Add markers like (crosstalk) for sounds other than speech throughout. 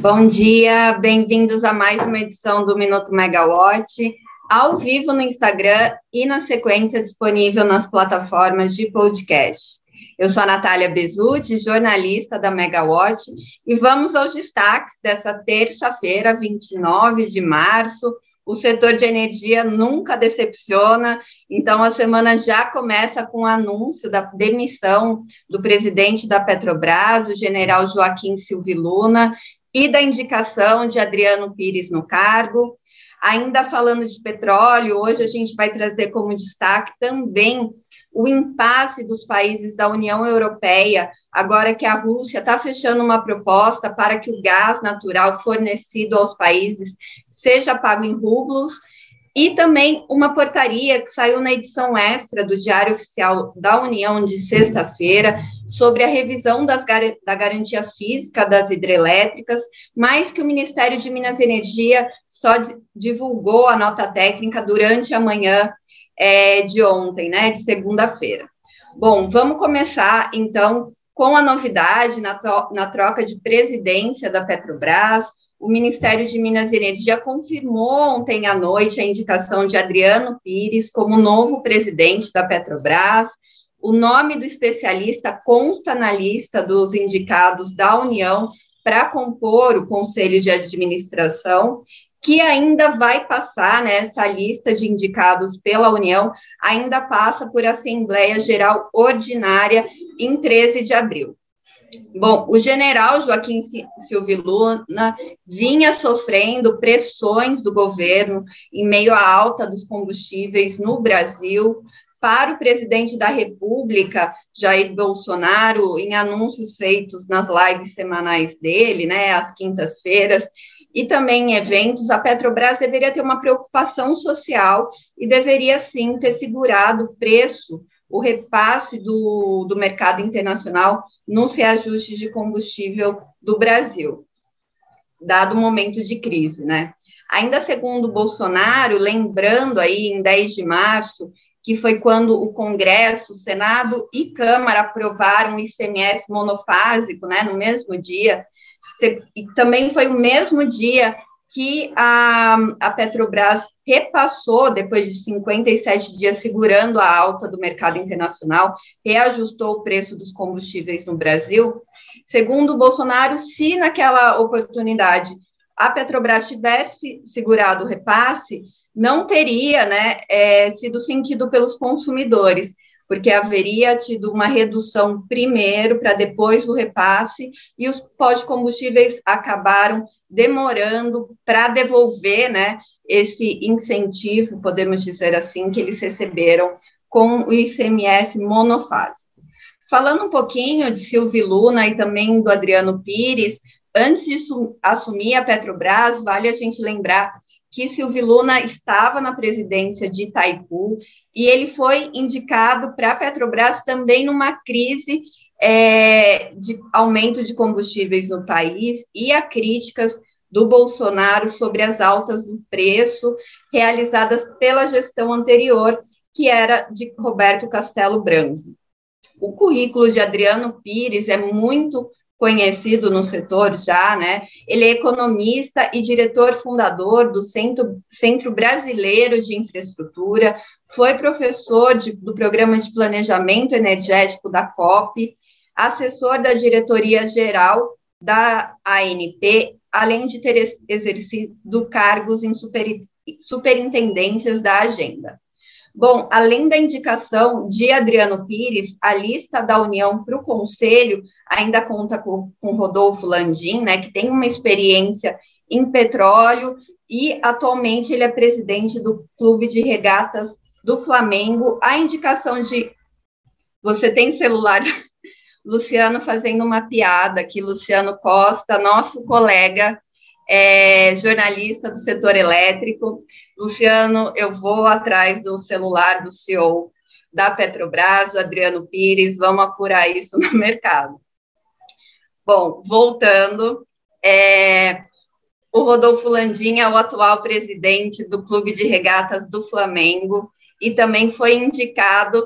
Bom dia, bem-vindos a mais uma edição do Minuto Megawatt, ao vivo no Instagram e na sequência disponível nas plataformas de podcast. Eu sou a Natália Bezutti, jornalista da Megawatt, e vamos aos destaques dessa terça-feira, 29 de março. O setor de energia nunca decepciona, então a semana já começa com o anúncio da demissão do presidente da Petrobras, o general Joaquim Silviluna, e da indicação de Adriano Pires no cargo. Ainda falando de petróleo, hoje a gente vai trazer como destaque também o impasse dos países da União Europeia, agora que a Rússia está fechando uma proposta para que o gás natural fornecido aos países seja pago em rublos e também uma portaria que saiu na edição extra do Diário Oficial da União de sexta-feira sobre a revisão da garantia física das hidrelétricas, mas que o Ministério de Minas e Energia só divulgou a nota técnica durante a manhã é, de ontem, né, de segunda-feira. Bom, vamos começar então com a novidade na, na troca de presidência da Petrobras o Ministério de Minas e Energia confirmou ontem à noite a indicação de Adriano Pires como novo presidente da Petrobras. O nome do especialista consta na lista dos indicados da União para compor o Conselho de Administração, que ainda vai passar, né, essa lista de indicados pela União, ainda passa por Assembleia Geral Ordinária em 13 de abril. Bom, o general Joaquim Silviluna vinha sofrendo pressões do governo em meio à alta dos combustíveis no Brasil. Para o presidente da República, Jair Bolsonaro, em anúncios feitos nas lives semanais dele, né, às quintas-feiras, e também em eventos, a Petrobras deveria ter uma preocupação social e deveria sim ter segurado o preço o repasse do, do mercado internacional nos reajustes de combustível do Brasil, dado o momento de crise, né? Ainda segundo Bolsonaro, lembrando aí em 10 de março, que foi quando o Congresso, Senado e Câmara aprovaram o ICMS monofásico, né, no mesmo dia, também foi o mesmo dia que a, a Petrobras repassou, depois de 57 dias segurando a alta do mercado internacional, reajustou o preço dos combustíveis no Brasil. Segundo Bolsonaro, se naquela oportunidade a Petrobras tivesse segurado o repasse, não teria né, é, sido sentido pelos consumidores porque haveria tido uma redução primeiro para depois o repasse, e os pós-combustíveis acabaram demorando para devolver né, esse incentivo, podemos dizer assim, que eles receberam com o ICMS monofásico. Falando um pouquinho de Silvio Luna e também do Adriano Pires, antes de assumir a Petrobras, vale a gente lembrar que Silvio Luna estava na presidência de Itaipu e ele foi indicado para a Petrobras também numa crise é, de aumento de combustíveis no país e a críticas do Bolsonaro sobre as altas do preço realizadas pela gestão anterior, que era de Roberto Castelo Branco. O currículo de Adriano Pires é muito conhecido no setor já, né? Ele é economista e diretor fundador do Centro, Centro Brasileiro de Infraestrutura, foi professor de, do Programa de Planejamento Energético da COP, assessor da diretoria geral da ANP, além de ter exercido cargos em super, superintendências da agenda. Bom, além da indicação de Adriano Pires, a lista da União para o Conselho ainda conta com, com Rodolfo Landim, né, que tem uma experiência em petróleo e atualmente ele é presidente do Clube de Regatas do Flamengo. A indicação de você tem celular, (laughs) Luciano fazendo uma piada aqui, Luciano Costa, nosso colega é, jornalista do setor elétrico. Luciano, eu vou atrás do celular do CEO da Petrobras, Adriano Pires, vamos apurar isso (laughs) no mercado. Bom, voltando, é, o Rodolfo Landim é o atual presidente do Clube de Regatas do Flamengo e também foi indicado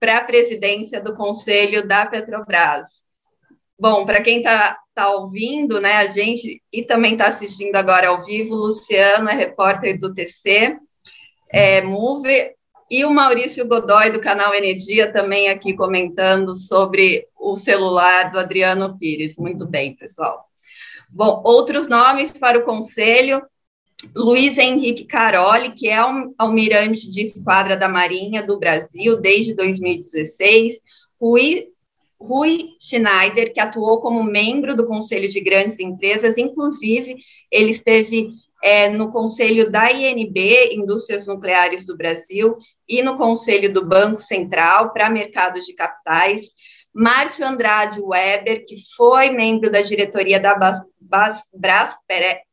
para a presidência do Conselho da Petrobras. Bom, para quem está tá ouvindo, né, a gente e também está assistindo agora ao vivo, Luciano é repórter do TC, é, Move, e o Maurício Godoy, do canal Energia, também aqui comentando sobre o celular do Adriano Pires. Muito bem, pessoal. Bom, outros nomes para o conselho: Luiz Henrique Caroli, que é almirante de esquadra da Marinha do Brasil desde 2016, Rui, Rui Schneider, que atuou como membro do Conselho de Grandes Empresas, inclusive ele esteve é, no Conselho da INB, Indústrias Nucleares do Brasil, e no Conselho do Banco Central para Mercados de Capitais. Márcio Andrade Weber, que foi membro da diretoria da Bas, Bas, Bras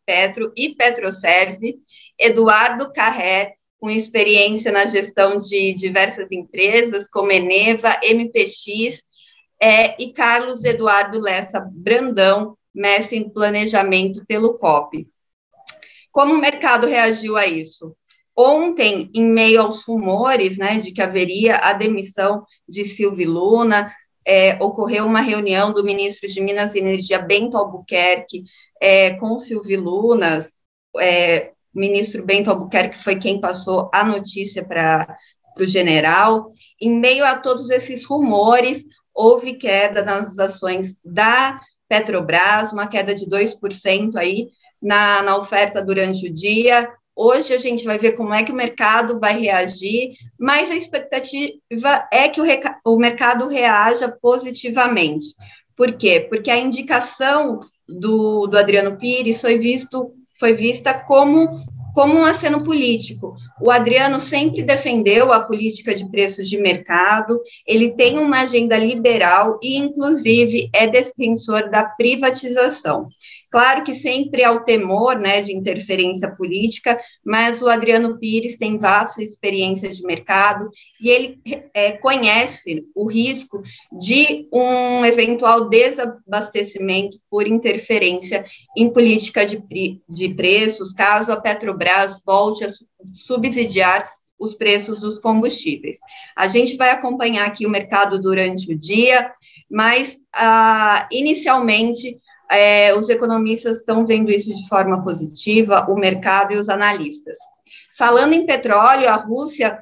Petro e Petroserve, Eduardo Carré, com experiência na gestão de diversas empresas, como Eneva, MPX, é, e Carlos Eduardo Lessa Brandão, mestre em planejamento pelo COP. Como o mercado reagiu a isso? Ontem, em meio aos rumores né, de que haveria a demissão de Silvio Luna, é, ocorreu uma reunião do ministro de Minas e Energia, Bento Albuquerque, é, com Silvio Luna. É, o ministro Bento Albuquerque foi quem passou a notícia para o general. Em meio a todos esses rumores, houve queda nas ações da Petrobras, uma queda de 2% aí, na, na oferta durante o dia. Hoje a gente vai ver como é que o mercado vai reagir, mas a expectativa é que o, o mercado reaja positivamente. Por quê? Porque a indicação do, do Adriano Pires foi, visto, foi vista como como um aceno político. O Adriano sempre defendeu a política de preços de mercado, ele tem uma agenda liberal e, inclusive, é defensor da privatização. Claro que sempre há o temor né, de interferência política, mas o Adriano Pires tem vasta experiência de mercado e ele é, conhece o risco de um eventual desabastecimento por interferência em política de, de preços, caso a Petrobras volte a subsidiar os preços dos combustíveis. A gente vai acompanhar aqui o mercado durante o dia, mas ah, inicialmente é, os economistas estão vendo isso de forma positiva, o mercado e os analistas. Falando em petróleo, a Rússia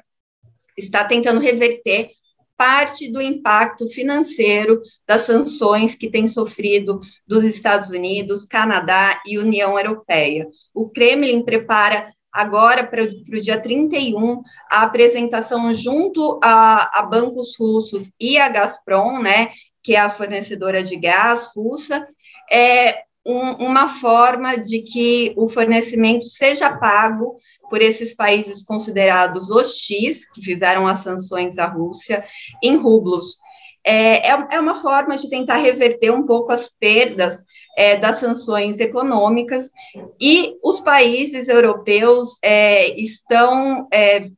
está tentando reverter parte do impacto financeiro das sanções que tem sofrido dos Estados Unidos, Canadá e União Europeia. O Kremlin prepara agora para o dia 31 a apresentação junto a, a bancos russos e a Gazprom, né, que é a fornecedora de gás russa, é um, uma forma de que o fornecimento seja pago por esses países considerados hostis, que fizeram as sanções à Rússia, em rublos. É, é, é uma forma de tentar reverter um pouco as perdas é, das sanções econômicas, e os países europeus é, estão é,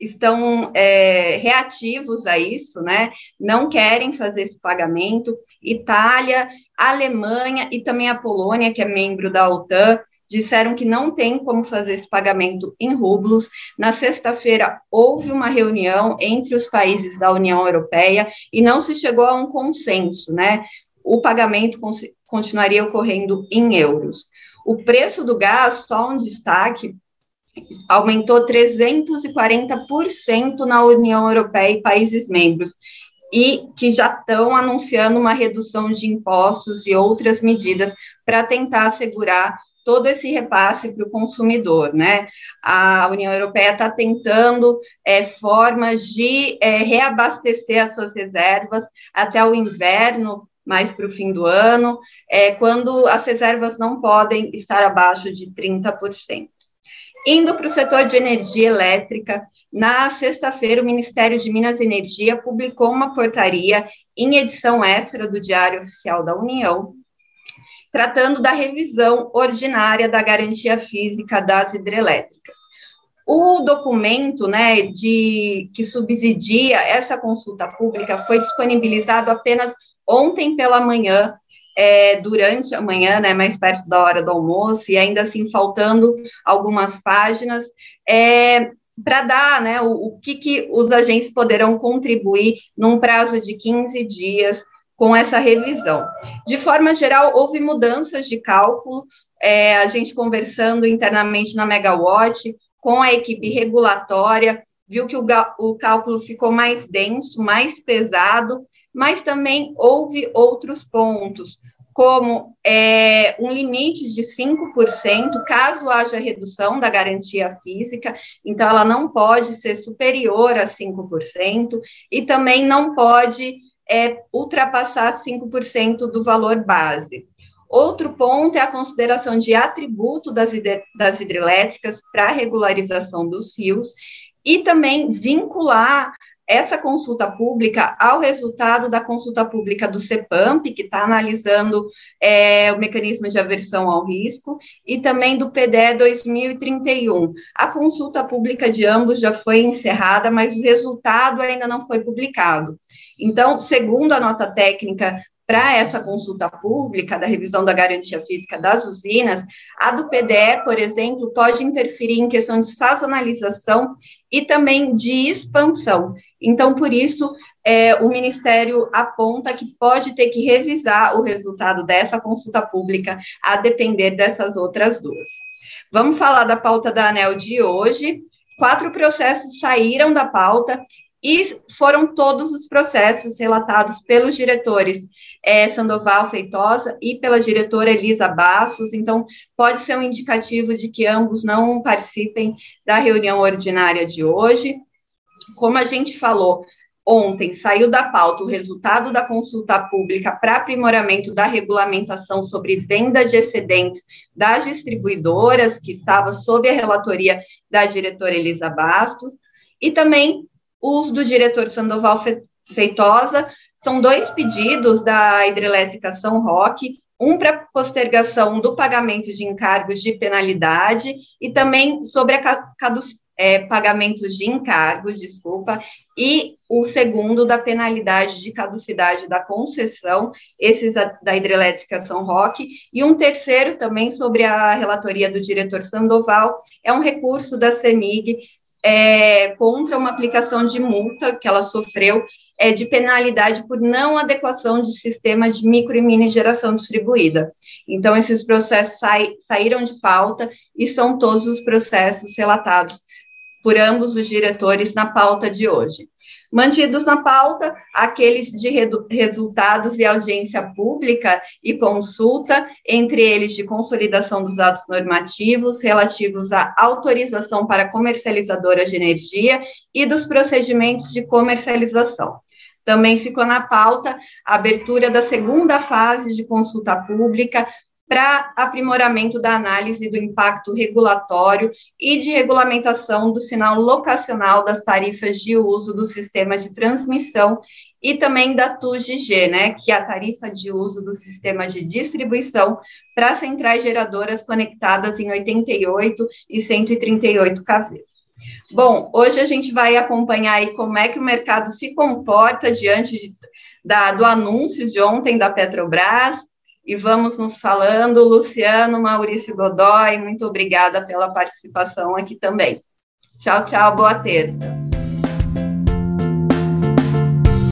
estão é, reativos a isso, né? Não querem fazer esse pagamento. Itália, Alemanha e também a Polônia, que é membro da OTAN, disseram que não tem como fazer esse pagamento em rublos. Na sexta-feira, houve uma reunião entre os países da União Europeia e não se chegou a um consenso, né? O pagamento continuaria ocorrendo em euros. O preço do gás, só um destaque, aumentou 340% na União Europeia e países membros, e que já estão anunciando uma redução de impostos e outras medidas para tentar assegurar todo esse repasse para o consumidor, né? A União Europeia está tentando é, formas de é, reabastecer as suas reservas até o inverno, mais para o fim do ano, é, quando as reservas não podem estar abaixo de 30%. Indo para o setor de energia elétrica, na sexta-feira, o Ministério de Minas e Energia publicou uma portaria em edição extra do Diário Oficial da União, tratando da revisão ordinária da garantia física das hidrelétricas. O documento né, de, que subsidia essa consulta pública foi disponibilizado apenas ontem pela manhã é, durante a manhã, né, mais perto da hora do almoço, e ainda assim faltando algumas páginas, é, para dar né, o, o que, que os agentes poderão contribuir num prazo de 15 dias com essa revisão. De forma geral, houve mudanças de cálculo, é, a gente conversando internamente na Megawatt, com a equipe regulatória, viu que o, o cálculo ficou mais denso, mais pesado, mas também houve outros pontos, como é, um limite de 5%, caso haja redução da garantia física, então ela não pode ser superior a 5%, e também não pode é, ultrapassar 5% do valor base. Outro ponto é a consideração de atributo das, das hidrelétricas para regularização dos rios e também vincular essa consulta pública ao resultado da consulta pública do CEPAMP, que está analisando é, o mecanismo de aversão ao risco, e também do PDE 2031. A consulta pública de ambos já foi encerrada, mas o resultado ainda não foi publicado. Então, segundo a nota técnica para essa consulta pública da revisão da garantia física das usinas, a do PDE, por exemplo, pode interferir em questão de sazonalização e também de expansão. Então, por isso, é, o Ministério aponta que pode ter que revisar o resultado dessa consulta pública, a depender dessas outras duas. Vamos falar da pauta da ANEL de hoje. Quatro processos saíram da pauta e foram todos os processos relatados pelos diretores é, Sandoval Feitosa e pela diretora Elisa Bastos, então pode ser um indicativo de que ambos não participem da reunião ordinária de hoje. Como a gente falou, ontem saiu da pauta o resultado da consulta pública para aprimoramento da regulamentação sobre venda de excedentes das distribuidoras, que estava sob a relatoria da diretora Elisa Bastos, e também os do diretor Sandoval Feitosa, são dois pedidos da hidrelétrica São Roque, um para postergação do pagamento de encargos de penalidade e também sobre a é, pagamentos de encargos, desculpa, e o segundo da penalidade de caducidade da concessão, esses da hidrelétrica São Roque, e um terceiro também sobre a relatoria do diretor Sandoval, é um recurso da CEMIG é, contra uma aplicação de multa que ela sofreu é, de penalidade por não adequação de sistema de micro e mini geração distribuída. Então, esses processos sai, saíram de pauta e são todos os processos relatados por ambos os diretores na pauta de hoje. Mantidos na pauta, aqueles de resultados e audiência pública e consulta, entre eles de consolidação dos atos normativos relativos à autorização para comercializadoras de energia e dos procedimentos de comercialização. Também ficou na pauta a abertura da segunda fase de consulta pública para aprimoramento da análise do impacto regulatório e de regulamentação do sinal locacional das tarifas de uso do sistema de transmissão e também da TUGG, né, que é a tarifa de uso do sistema de distribuição para centrais geradoras conectadas em 88 e 138 kV. Bom, hoje a gente vai acompanhar aí como é que o mercado se comporta diante de, da, do anúncio de ontem da Petrobras, e vamos nos falando. Luciano, Maurício Godoy, muito obrigada pela participação aqui também. Tchau, tchau, boa terça.